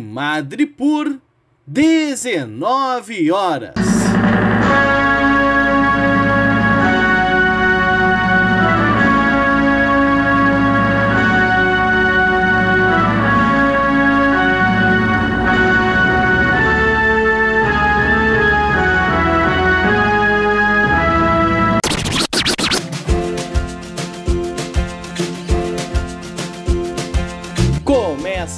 Madripoor, 19 horas.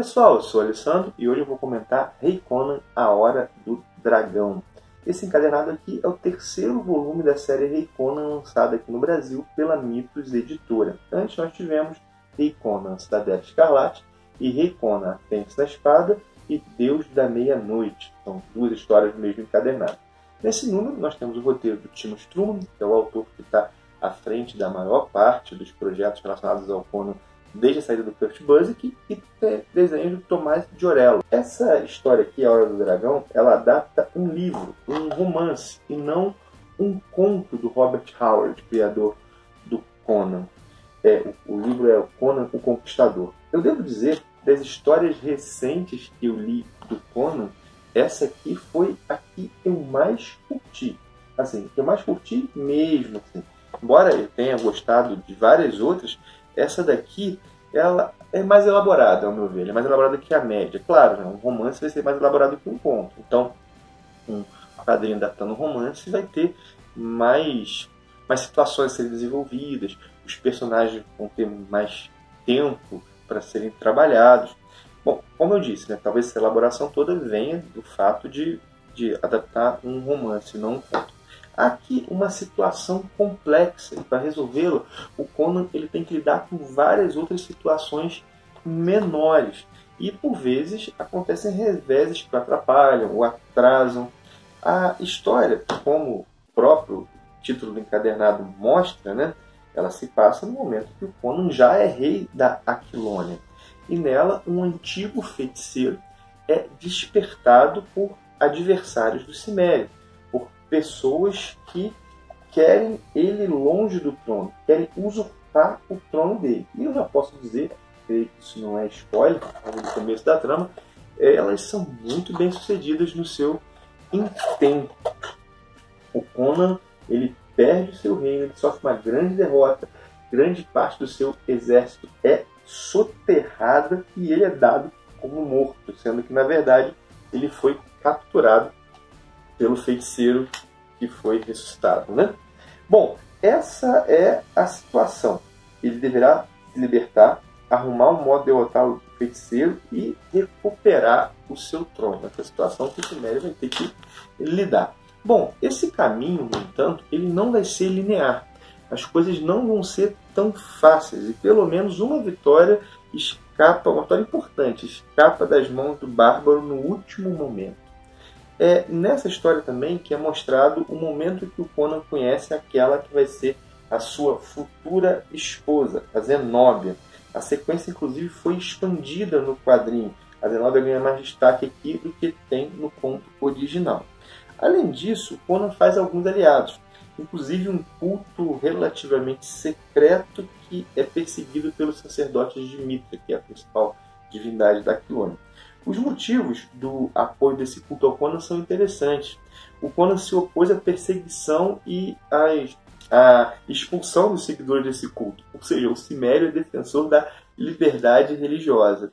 Pessoal, eu sou Alessandro e hoje eu vou comentar Rei Conan, A Hora do Dragão. Esse encadenado aqui é o terceiro volume da série Rei Conan lançada aqui no Brasil pela Mitos Editora. Antes nós tivemos Rei Conan, Cidadela Escarlate e Rei Conan, Fênix da Espada e Deus da Meia-Noite. São duas histórias do mesmo encadernado. Nesse número nós temos o roteiro do Timo Struman, que é o autor que está à frente da maior parte dos projetos relacionados ao Conan desde a saída do Kurt Busiek e desenho do Tomás Giorello. Essa história aqui, A Hora do Dragão, ela adapta um livro, um romance, e não um conto do Robert Howard, criador do Conan. É, o, o livro é o Conan o Conquistador. Eu devo dizer, das histórias recentes que eu li do Conan, essa aqui foi a que eu mais curti. Assim, que eu mais curti mesmo. Assim. Embora eu tenha gostado de várias outras, essa daqui, ela é mais elaborada, ao meu ver. É mais elaborada que a média. Claro, né? um romance vai ser mais elaborado que um conto. Então, um quadrinho adaptando um romance vai ter mais, mais situações a serem desenvolvidas. Os personagens vão ter mais tempo para serem trabalhados. Bom, como eu disse, né, talvez essa elaboração toda venha do fato de, de adaptar um romance, não um conto aqui uma situação complexa e para resolvê-la o Conan ele tem que lidar com várias outras situações menores. E por vezes acontecem reveses que atrapalham ou atrasam. A história como o próprio título do encadernado mostra né ela se passa no momento que o Conan já é rei da Aquilônia. E nela um antigo feiticeiro é despertado por adversários do Cimério pessoas que querem ele longe do trono, querem usurpar o trono dele. E eu já posso dizer, creio que isso não é spoiler, no começo da trama, elas são muito bem sucedidas no seu intento. O Conan ele perde o seu reino, ele sofre uma grande derrota, grande parte do seu exército é soterrada e ele é dado como morto, sendo que na verdade ele foi capturado pelo feiticeiro que foi ressuscitado, né? Bom, essa é a situação. Ele deverá se libertar, arrumar um modo de derrotar o feiticeiro e recuperar o seu trono. Essa situação que o Cimério vai ter que lidar. Bom, esse caminho, no entanto, ele não vai ser linear. As coisas não vão ser tão fáceis e pelo menos uma vitória escapa, uma vitória importante, escapa das mãos do bárbaro no último momento. É nessa história também que é mostrado o momento que o Conan conhece aquela que vai ser a sua futura esposa, a Zenobia. A sequência, inclusive, foi expandida no quadrinho. A Zenobia ganha mais destaque aqui do que tem no conto original. Além disso, Conan faz alguns aliados, inclusive um culto relativamente secreto que é perseguido pelos sacerdotes de Mitra, que é a principal divindade da Aquilônia. Os motivos do apoio desse culto ao Conan são interessantes. O Conan se opôs à perseguição e à expulsão dos seguidores desse culto, ou seja, o Cimério é defensor da liberdade religiosa.